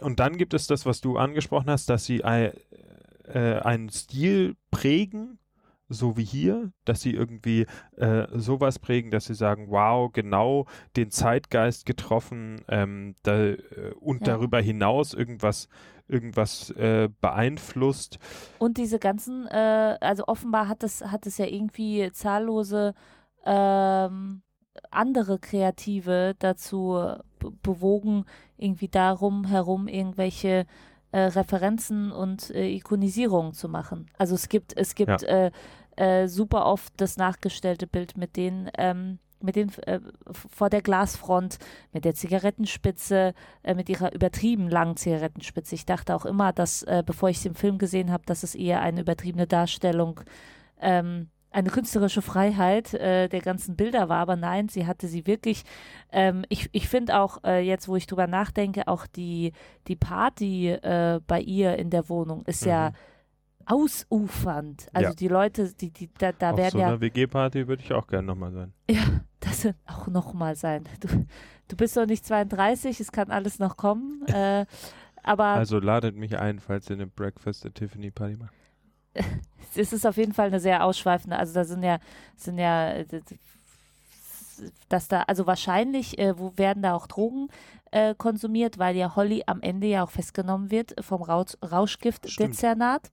Und dann gibt es das, was du angesprochen hast, dass sie äh, einen Stil prägen, so wie hier, dass sie irgendwie äh, sowas prägen, dass sie sagen, wow, genau den Zeitgeist getroffen ähm, da, äh, und ja. darüber hinaus irgendwas irgendwas äh, beeinflusst. Und diese ganzen, äh, also offenbar hat es, hat es ja irgendwie zahllose ähm, andere Kreative dazu bewogen, irgendwie darum herum irgendwelche äh, Referenzen und äh, Ikonisierungen zu machen. Also es gibt, es gibt ja. Äh, äh, super oft das nachgestellte Bild mit den ähm, mit den, äh, vor der Glasfront, mit der Zigarettenspitze, äh, mit ihrer übertrieben langen Zigarettenspitze. Ich dachte auch immer, dass, äh, bevor ich den Film gesehen habe, dass es eher eine übertriebene Darstellung, ähm, eine künstlerische Freiheit äh, der ganzen Bilder war, aber nein, sie hatte sie wirklich. Ähm, ich ich finde auch, äh, jetzt wo ich drüber nachdenke, auch die, die Party äh, bei ihr in der Wohnung ist mhm. ja ausufernd. Also ja. die Leute, die, die, da, da Auf werden so ja. einer WG-Party würde ich auch gerne nochmal sein. Ja, [laughs] das wird auch nochmal sein. Du, du bist doch nicht 32, es kann alles noch kommen. [laughs] Äh, aber also ladet mich ein, falls ihr eine Breakfast at Tiffany Party macht. [laughs] es ist auf jeden Fall eine sehr ausschweifende, also da sind ja, sind ja dass da, also wahrscheinlich äh, wo werden da auch Drogen äh, konsumiert, weil ja Holly am Ende ja auch festgenommen wird vom Rausch, Rauschgiftdezernat.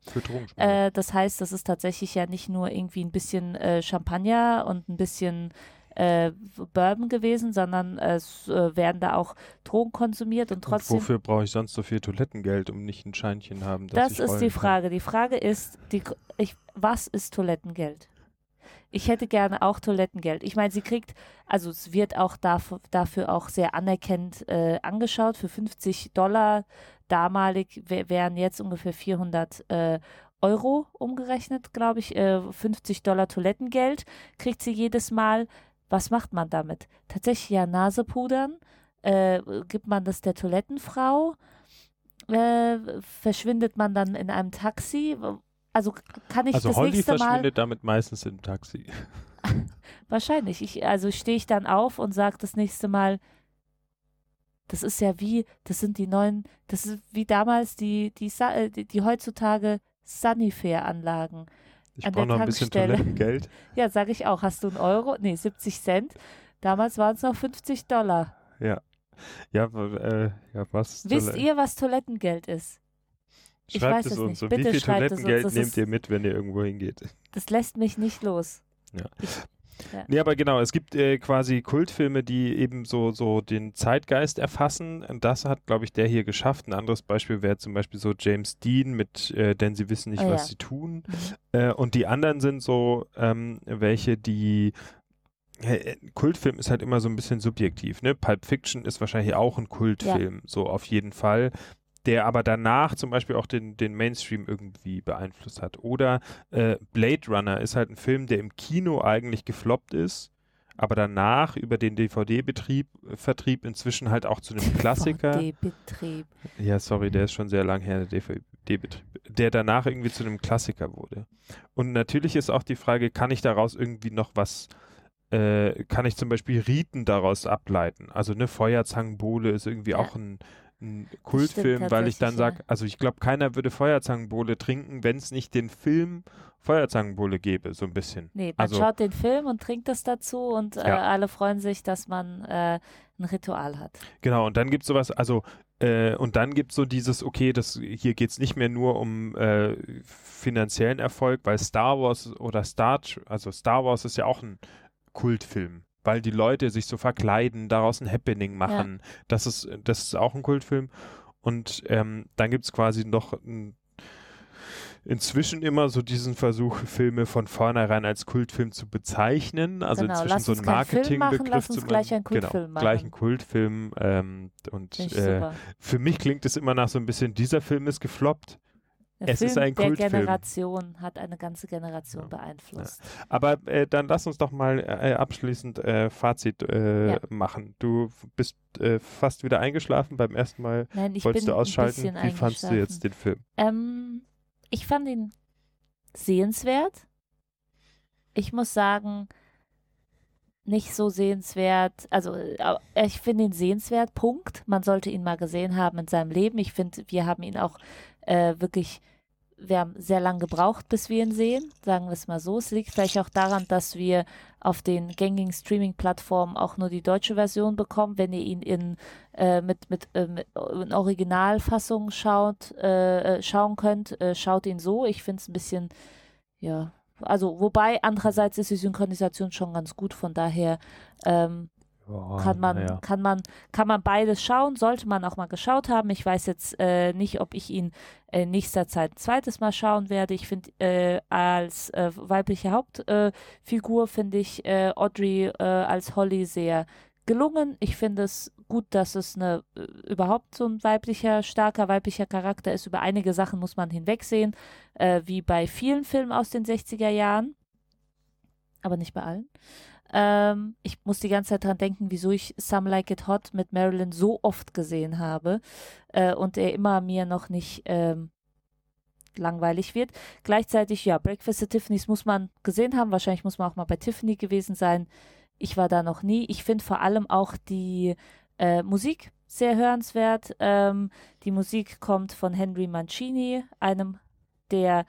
Äh, das heißt, das ist tatsächlich ja nicht nur irgendwie ein bisschen äh, Champagner und ein bisschen äh, Bourbon gewesen, sondern es äh, werden da auch Drogen konsumiert und trotzdem. Und wofür brauche ich sonst so viel Toilettengeld, um nicht ein Scheinchen haben? das ist die Frage. Kann? Die Frage ist, die, ich, was ist Toilettengeld? Ich hätte gerne auch Toilettengeld. Ich meine, sie kriegt, also es wird auch dafür, auch sehr anerkennend äh, angeschaut. Für 50 Dollar damalig wären jetzt ungefähr 400 äh, Euro umgerechnet, glaube ich. Äh, 50 Dollar Toilettengeld kriegt sie jedes Mal. Was macht man damit? Tatsächlich ja Nase pudern. Äh, gibt man das der Toilettenfrau? Äh, verschwindet man dann in einem Taxi? Also kann ich also das Holly nächste Mal... verschwindet damit meistens im Taxi. [laughs] Wahrscheinlich. Ich, also stehe ich dann auf und sage das nächste Mal, das ist ja wie, das sind die neuen, das ist wie damals die, die, äh, die, die heutzutage Sunnyfair-Anlagen. Ich brauche noch ein bisschen Toilettengeld. [laughs] ja, sage ich auch. Hast du einen Euro? Nee, 70 Cent. Damals waren es noch 50 Dollar. Ja. Ja, äh, ja was? Wisst ihr, was Toilettengeld ist? Schreibt es uns. Und wie viel Toilettengeld nehmt ihr mit, wenn ihr irgendwo hingeht? Das lässt mich nicht los. Ja. Ja. Nee, aber genau, es gibt äh, quasi Kultfilme, die eben so, so den Zeitgeist erfassen. Und das hat, glaube ich, der hier geschafft. Ein anderes Beispiel wäre zum Beispiel so James Dean mit äh, Denn sie wissen nicht, Oh, was ja. sie tun. Mhm. Äh, und die anderen sind so ähm, welche, die äh, Kultfilm ist halt immer so ein bisschen subjektiv, ne? Pulp Fiction ist wahrscheinlich auch ein Kultfilm, so auf jeden Fall, der aber danach zum Beispiel auch den, den Mainstream irgendwie beeinflusst hat. Oder äh, Blade Runner ist halt ein Film, der im Kino eigentlich gefloppt ist, aber danach über den DVD-Betrieb, Vertrieb inzwischen halt auch zu einem [laughs] Klassiker. DVD-Betrieb. Ja, sorry, der ist schon sehr lang her, der DVD-Betrieb, der danach irgendwie zu einem Klassiker wurde. Und natürlich ist auch die Frage, kann ich daraus irgendwie noch was, äh, kann ich zum Beispiel Riten daraus ableiten? Also eine Feuerzangenbowle ist irgendwie Ja. auch ein, ein Kultfilm, weil ich dann sage, also ich glaube, keiner würde Feuerzangenbowle trinken, wenn es nicht den Film Feuerzangenbowle gäbe, so ein bisschen. Nee, man Also- schaut den Film und trinkt das dazu und äh, Ja. alle freuen sich, dass man äh, ein Ritual hat. Genau, und dann gibt es sowas, also, äh, und dann gibt es so dieses, okay, das, hier geht es nicht mehr nur um äh, finanziellen Erfolg, weil Star Wars oder Star, also Star Wars ist ja auch ein Kultfilm, weil die Leute sich so verkleiden, daraus ein Happening machen. Das, ist, das ist auch ein Kultfilm. Und ähm, dann gibt es quasi noch ein, inzwischen immer so diesen Versuch, Filme von vornherein als Kultfilm zu bezeichnen. Also Genau, inzwischen so ein machen, Marketingbegriff zu gleich einen genau, Kultfilm Gleich machen. ein Kultfilm. Ähm, und äh, für mich klingt es immer nach so ein bisschen, dieser Film ist gefloppt. Der es Film ist ein der Kultfilm. Generation hat eine ganze Generation Ja. beeinflusst. Aber äh, dann lass uns doch mal äh, abschließend äh, Fazit äh, Ja. machen. Du bist äh, fast wieder eingeschlafen beim ersten Mal. Nein, ich Wolltest bin du ausschalten? ein bisschen Wie fandst du jetzt den Film? Ähm, ich fand ihn sehenswert. Ich muss sagen, nicht so sehenswert. Also, äh, ich finde ihn sehenswert, Punkt. Man sollte ihn mal gesehen haben in seinem Leben. Ich finde, wir haben ihn auch äh, wirklich, wir haben sehr lange gebraucht, bis wir ihn sehen. Sagen wir es mal so. Es liegt vielleicht auch daran, dass wir auf den gängigen Streaming-Plattformen auch nur die deutsche Version bekommen. Wenn ihr ihn in, äh, mit, mit, äh, mit in Originalfassung schaut, äh, äh, schauen könnt, äh, schaut ihn so. Ich finde es ein bisschen, ja, also wobei andererseits ist die Synchronisation schon ganz gut, von daher ähm, kann man, naja. kann man, kann man beides schauen, sollte man auch mal geschaut haben. Ich weiß jetzt äh, nicht, ob ich ihn in nächster Zeit ein zweites Mal schauen werde. Ich finde, äh, als äh, weibliche Hauptfigur äh, finde ich äh, Audrey äh, als Holly sehr gelungen. Ich finde es gut, dass es eine, überhaupt so ein weiblicher, starker weiblicher Charakter ist. Über einige Sachen muss man hinwegsehen, wie bei vielen Filmen aus den 60er Jahren. Aber nicht bei allen. Ähm, ich muss die ganze Zeit dran denken, wieso ich Some Like It Hot mit Marilyn so oft gesehen habe äh, und er immer mir noch nicht ähm, langweilig wird. Gleichzeitig, ja, Breakfast at Tiffany's muss man gesehen haben. Wahrscheinlich muss man auch mal bei Tiffany gewesen sein. Ich war da noch nie. Ich finde vor allem auch die äh, Musik sehr hörenswert. Ähm, die Musik kommt von Henry Mancini, einem der,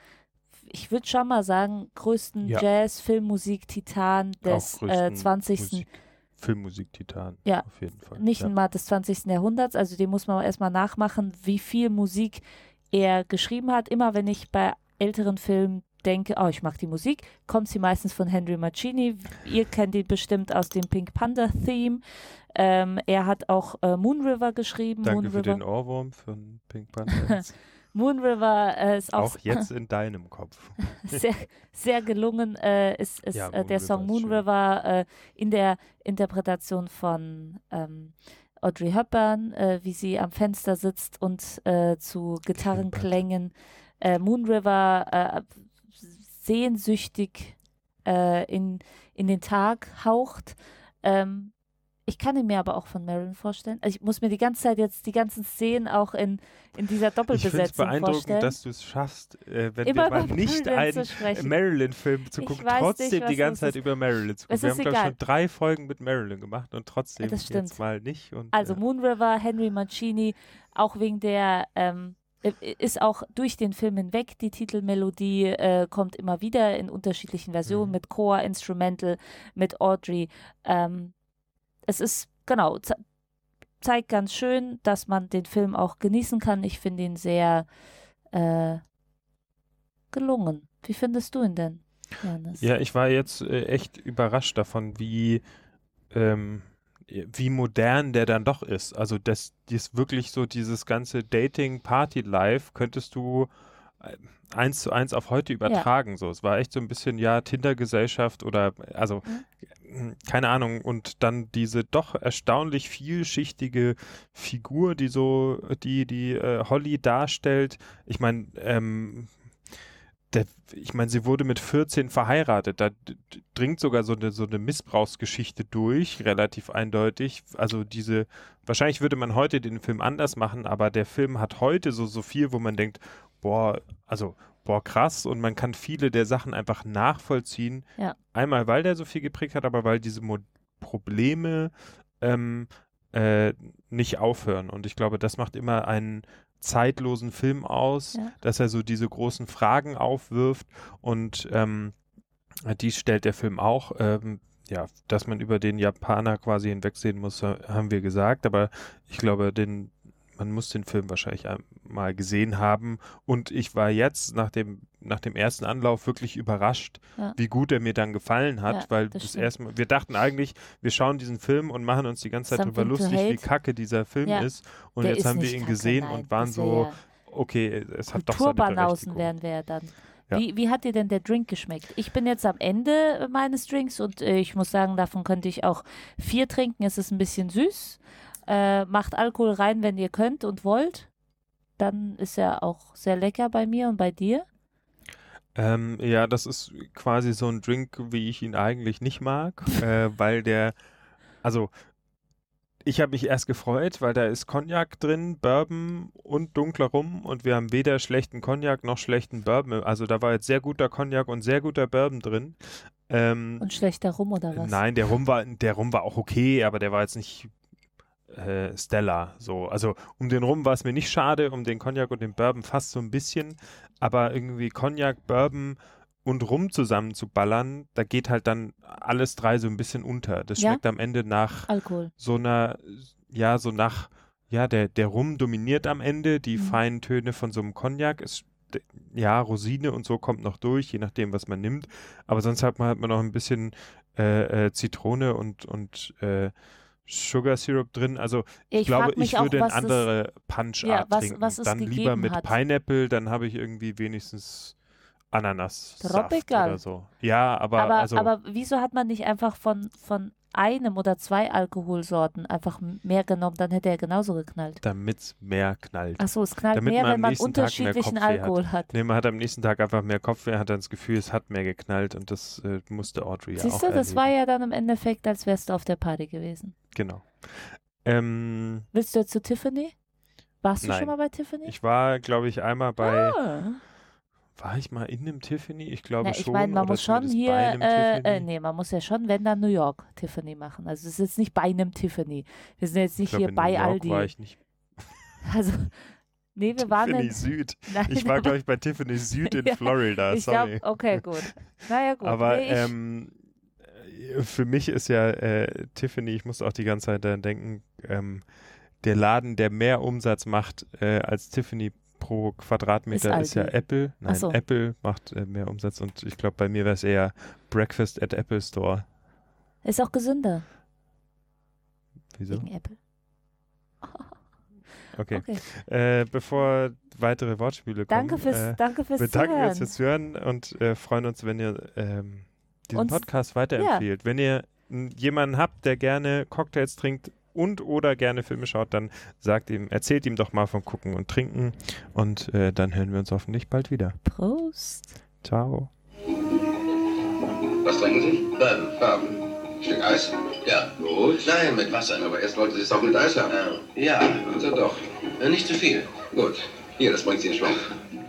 ich würde schon mal sagen, größten Ja. Jazz-Filmmusik-Titan des Auch äh, größten 20. Musik, Filmmusik-Titan. Ja, Auf jeden Fall. nicht ja. mal des 20. Jahrhunderts, also dem muss man erstmal nachmachen, wie viel Musik er geschrieben hat. Immer wenn ich bei älteren Filmen denke, oh, ich mag die Musik, kommt sie meistens von Henry Mancini. Ihr kennt ihn bestimmt aus dem Pink Panther Theme. Ähm, er hat auch äh, Moon River geschrieben. Danke Moon für River, den Ohrwurm von Pink Panther. [laughs] Moon River äh, ist auch, Auch jetzt [laughs] in deinem Kopf. sehr, sehr gelungen äh, ist, ist Ja, äh, der River Song Moon. River äh, in der Interpretation von ähm, Audrey Hepburn, äh, wie sie am Fenster sitzt und äh, zu Gitarrenklängen Moon River sehnsüchtig in, in den Tag haucht. Ähm, ich kann ihn mir aber auch von Marilyn vorstellen. Also ich muss mir die ganze Zeit jetzt die ganzen Szenen auch in, in dieser Ich finde es Doppelbesetzung beeindruckend, vorstellen. dass du es schaffst, äh, wenn Immer wir mal nicht einen. Marilyn-Film zu gucken, trotzdem nicht, die ganze Zeit über Marilyn zu gucken. Wir haben, glaube ich, schon drei Folgen mit Marilyn gemacht und trotzdem Das stimmt. jetzt mal nicht. Und, Also äh, Moon River, Henry Mancini, auch wegen der, ähm, äh, ist auch durch den Film hinweg, die Titelmelodie äh, kommt immer wieder in unterschiedlichen Versionen Mhm. mit Chor, Instrumental, mit Audrey. Ähm, es ist, genau, ze zeigt ganz schön, dass man den Film auch genießen kann. Ich finde ihn sehr äh, gelungen. Wie findest du ihn denn? Janis? Ja, ich war jetzt äh, echt überrascht davon, wie, ähm, wie modern der dann doch ist. Also das, das wirklich so dieses ganze Dating-Party-Life könntest du äh, eins zu eins auf heute übertragen. So, es war echt so ein bisschen ja Tinder-Gesellschaft oder also Mhm. Keine Ahnung und dann diese doch erstaunlich vielschichtige Figur, die so die die äh, Holly darstellt. Ich meine, ähm, der, ich meine, sie wurde mit 14 verheiratet. Da dringt sogar so eine, so eine Missbrauchsgeschichte durch, relativ eindeutig. Also diese, wahrscheinlich würde man heute den Film anders machen, aber der Film hat heute so, so viel, wo man denkt, boah, also, boah, krass. Und man kann viele der Sachen einfach nachvollziehen. Ja. Einmal, weil der so viel geprägt hat, aber weil diese Mo Probleme ähm, äh, nicht aufhören. Und ich glaube, das macht immer einen zeitlosen Film aus, Ja. dass er so diese großen Fragen aufwirft und ähm, dies stellt der Film auch. Ähm, ja, dass man über den Japaner quasi hinwegsehen muss, ha- haben wir gesagt, aber ich glaube, den, man muss den Film wahrscheinlich mal gesehen haben und ich war jetzt nach dem, nach dem ersten Anlauf wirklich überrascht, Ja. wie gut er mir dann gefallen hat, Ja, weil das das, stimmt. erste Mal, wir dachten eigentlich, wir schauen diesen Film und machen uns die ganze Zeit darüber Something lustig, wie kacke dieser Film Ja. ist und Der jetzt ist haben wir ihn gesehen nein, und waren so, okay, es hat doch seine Berechtigung. wären wir ja dann. Ja. Wie, wie hat dir denn der Drink geschmeckt? Ich bin jetzt am Ende meines Drinks und äh, ich muss sagen, davon könnte ich auch vier trinken. Es ist ein bisschen süß. Äh, macht Alkohol rein, wenn ihr könnt und wollt. Dann ist er auch sehr lecker bei mir und bei dir. Ähm, ja, das ist quasi so ein Drink, wie ich ihn eigentlich nicht mag, [laughs] äh, weil der, also ich habe mich erst gefreut, weil da ist Cognac drin, Bourbon und dunkler Rum und wir haben weder schlechten Cognac noch schlechten Bourbon. Also da war jetzt sehr guter Cognac und sehr guter Bourbon drin. Ähm, Und schlechter Rum oder was? Nein, der Rum war, der Rum war auch okay, aber der war jetzt nicht äh, stellar. So, also um den Rum war es mir nicht schade, um den Cognac und den Bourbon fast so ein bisschen, aber irgendwie Cognac, Bourbon und Rum zusammen zu ballern, da geht halt dann alles drei so ein bisschen unter. Das Ja? schmeckt am Ende nach Alkohol. so einer, ja, so nach, ja, der, der Rum dominiert am Ende, die Mhm. feinen Töne von so einem Cognac. Es, ja, Rosine und so kommt noch durch, je nachdem, was man nimmt. Aber sonst hat man, hat man noch ein bisschen äh, äh, Zitrone und, und äh, Sugar Syrup drin. Also ich, Ich glaube, ich auch, würde was eine es- andere Punchart Ja, was- trinken. was dann lieber mit hat. Pineapple, dann habe ich irgendwie wenigstens Ananas Tropical. oder so. Ja, aber, Aber, also aber wieso hat man nicht einfach von, von einem oder zwei Alkoholsorten einfach mehr genommen? Dann hätte er genauso geknallt. damit's mehr knallt. Ach so, es knallt Damit mehr, man wenn man unterschiedlichen Kopfweh hat. Alkohol hat. Nee, man hat am nächsten Tag einfach mehr Kopfweh, hat dann das Gefühl, es hat mehr geknallt und das äh, musste Audrey ja auch Siehst du, das erleben. war ja dann im Endeffekt, als wärst du auf der Party gewesen. Genau. Ähm, Willst du jetzt zu Tiffany? Warst du Nein. schon mal bei Tiffany? ich war, glaube ich, einmal bei, ah. War ich mal in einem Tiffany? Ich glaube Na, ich schon. meine, man oder muss schon hier, äh, Tiffany. äh, nee, man muss ja schon, wenn dann New York Tiffany machen. Also es ist jetzt nicht bei einem Tiffany. Wir sind jetzt ich nicht glaub, hier in bei New York Aldi. war ich nicht. [laughs] Also, nee, wir waren Tiffany in, Süd. [laughs] nein, Ich war, glaube ich, bei Tiffany Süd in [laughs] Ja, Florida, ich sorry. glaub, okay, gut. Naja, gut. Aber nee, ich, ähm, äh, für mich ist ja äh, Tiffany, ich muss auch die ganze Zeit daran denken, ähm, der Laden, der mehr Umsatz macht äh, als Tiffany pro Quadratmeter, Ist ist, ja. Apple. Nein, so. Apple macht äh, mehr Umsatz und ich glaube, bei mir wäre es eher Breakfast at Apple Store. ist auch gesünder Wieso? wegen Apple. [laughs] Okay. Okay. Äh, bevor weitere Wortspiele kommen, Danke fürs, äh, danke fürs bedanken wir uns Zuhören. fürs Hören und äh, freuen uns, wenn ihr ähm, diesen Uns- Podcast weiterempfehlt. Wenn ihr jemanden habt, der gerne Cocktails trinkt und oder gerne Filme schaut, dann sagt ihm, erzählt ihm doch mal vom Gucken und Trinken und äh, dann hören wir uns hoffentlich bald wieder. Prost. Ciao. Was trinken Sie? Bourbon. Bourbon. Stück Eis? Ja. Gut. Nein, mit Wasser. Aber erst wollten Sie es doch mit Eis haben. Äh, ja, Also doch. äh, nicht zu viel. Gut. Hier, das bringt Sie in Schwung. [laughs]